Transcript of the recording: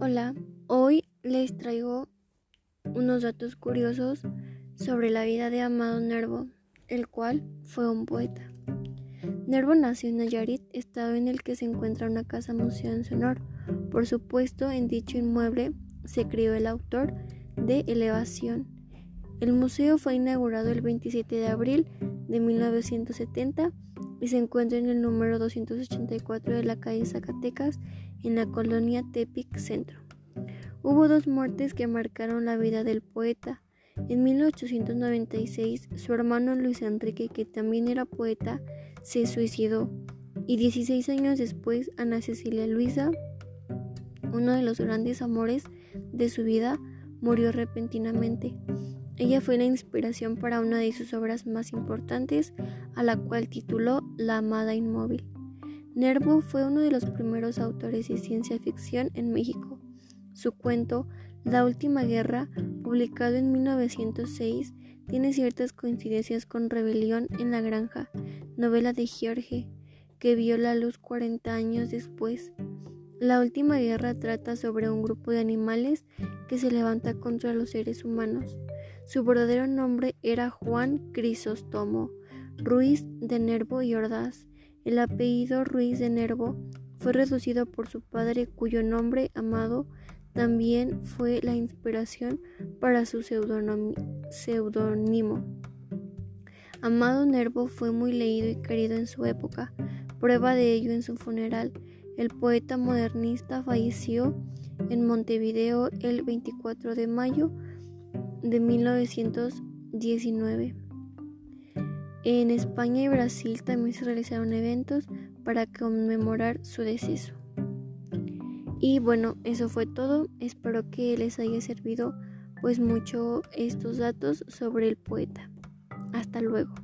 Hola, hoy les traigo unos datos curiosos sobre la vida de Amado Nervo, el cual fue un poeta. Nervo nació en Nayarit, estado en el que se encuentra una casa museo en su honor. Por supuesto, en dicho inmueble se crió el autor de Elevación. El museo fue inaugurado el 27 de abril de 1970 y se encuentra en el número 284 de la calle Zacatecas en la colonia Tepic Centro. Hubo dos muertes que marcaron la vida del poeta. En 1896, su hermano Luis Enrique, que también era poeta, se suicidó. Y 16 años después, Ana Cecilia Luisa, uno de los grandes amores de su vida, murió repentinamente. Ella fue la inspiración para una de sus obras más importantes, a la cual tituló La Amada Inmóvil. Nervo fue uno de los primeros autores de ciencia ficción en México. Su cuento, La Última Guerra, publicado en 1906, tiene ciertas coincidencias con Rebelión en la Granja, novela de George, que vio la luz 40 años después. La Última Guerra trata sobre un grupo de animales que se levanta contra los seres humanos. Su verdadero nombre era Juan Crisóstomo Ruiz de Nervo y Ordaz. El apellido Ruiz de Nervo fue reducido por su padre, cuyo nombre Amado también fue la inspiración para su seudónimo. Amado Nervo fue muy leído y querido en su época. Prueba de ello en su funeral. El poeta modernista falleció en Montevideo el 24 de mayo de 1919. En España y Brasil también se realizaron eventos para conmemorar su deceso. Y bueno, eso fue todo. Espero que les haya servido pues mucho estos datos sobre el poeta. Hasta luego.